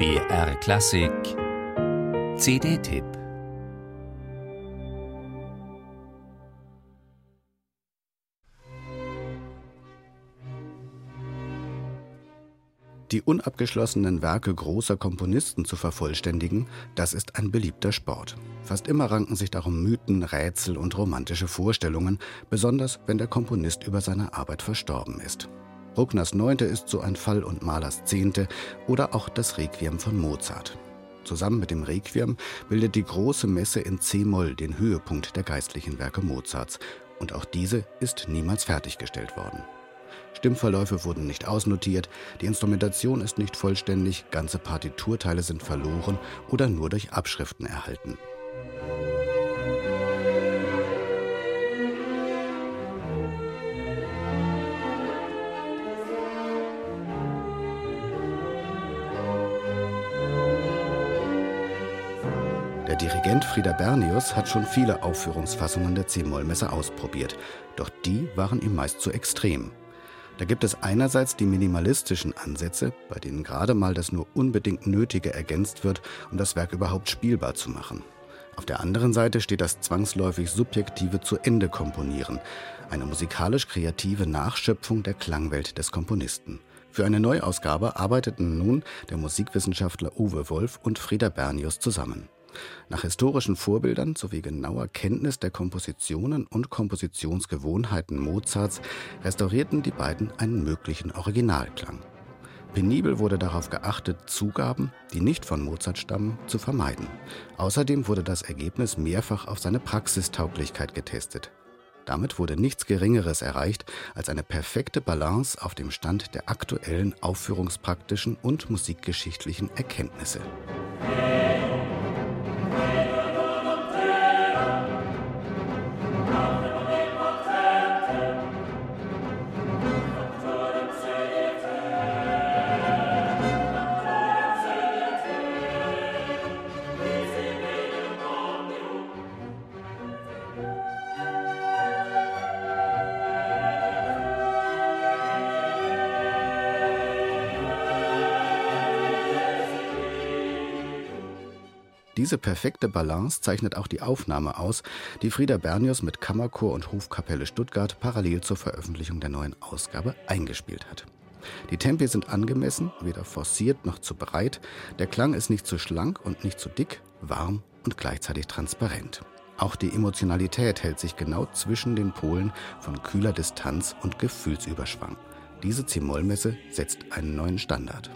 BR Klassik CD-Tipp Die unabgeschlossenen Werke großer Komponisten zu vervollständigen, das ist ein beliebter Sport. Fast immer ranken sich darum Mythen, Rätsel und romantische Vorstellungen, besonders wenn der Komponist über seine Arbeit verstorben ist. Bruckners Neunte ist so ein Fall und Mahlers Zehnte oder auch das Requiem von Mozart. Zusammen mit dem Requiem bildet die große Messe in C-Moll den Höhepunkt der geistlichen Werke Mozarts. Und auch diese ist niemals fertiggestellt worden. Stimmverläufe wurden nicht ausnotiert, die Instrumentation ist nicht vollständig, ganze Partiturteile sind verloren oder nur durch Abschriften erhalten. Dirigent Frieder Bernius hat schon viele Aufführungsfassungen der C-Moll-Messe ausprobiert, doch die waren ihm meist zu extrem. Da gibt es einerseits die minimalistischen Ansätze, bei denen gerade mal das nur unbedingt Nötige ergänzt wird, um das Werk überhaupt spielbar zu machen. Auf der anderen Seite steht das zwangsläufig subjektive zu Ende komponieren, eine musikalisch kreative Nachschöpfung der Klangwelt des Komponisten. Für eine Neuausgabe arbeiteten nun der Musikwissenschaftler Uwe Wolf und Frieder Bernius zusammen. Nach historischen Vorbildern sowie genauer Kenntnis der Kompositionen und Kompositionsgewohnheiten Mozarts restaurierten die beiden einen möglichen Originalklang. Penibel wurde darauf geachtet, Zugaben, die nicht von Mozart stammen, zu vermeiden. Außerdem wurde das Ergebnis mehrfach auf seine Praxistauglichkeit getestet. Damit wurde nichts Geringeres erreicht als eine perfekte Balance auf dem Stand der aktuellen aufführungspraktischen und musikgeschichtlichen Erkenntnisse. Diese perfekte Balance zeichnet auch die Aufnahme aus, die Frieder Bernius mit Kammerchor und Hofkapelle Stuttgart parallel zur Veröffentlichung der neuen Ausgabe eingespielt hat. Die Tempi sind angemessen, weder forciert noch zu breit, der Klang ist nicht zu schlank und nicht zu dick, warm und gleichzeitig transparent. Auch die Emotionalität hält sich genau zwischen den Polen von kühler Distanz und Gefühlsüberschwang. Diese C-Moll-Messe setzt einen neuen Standard.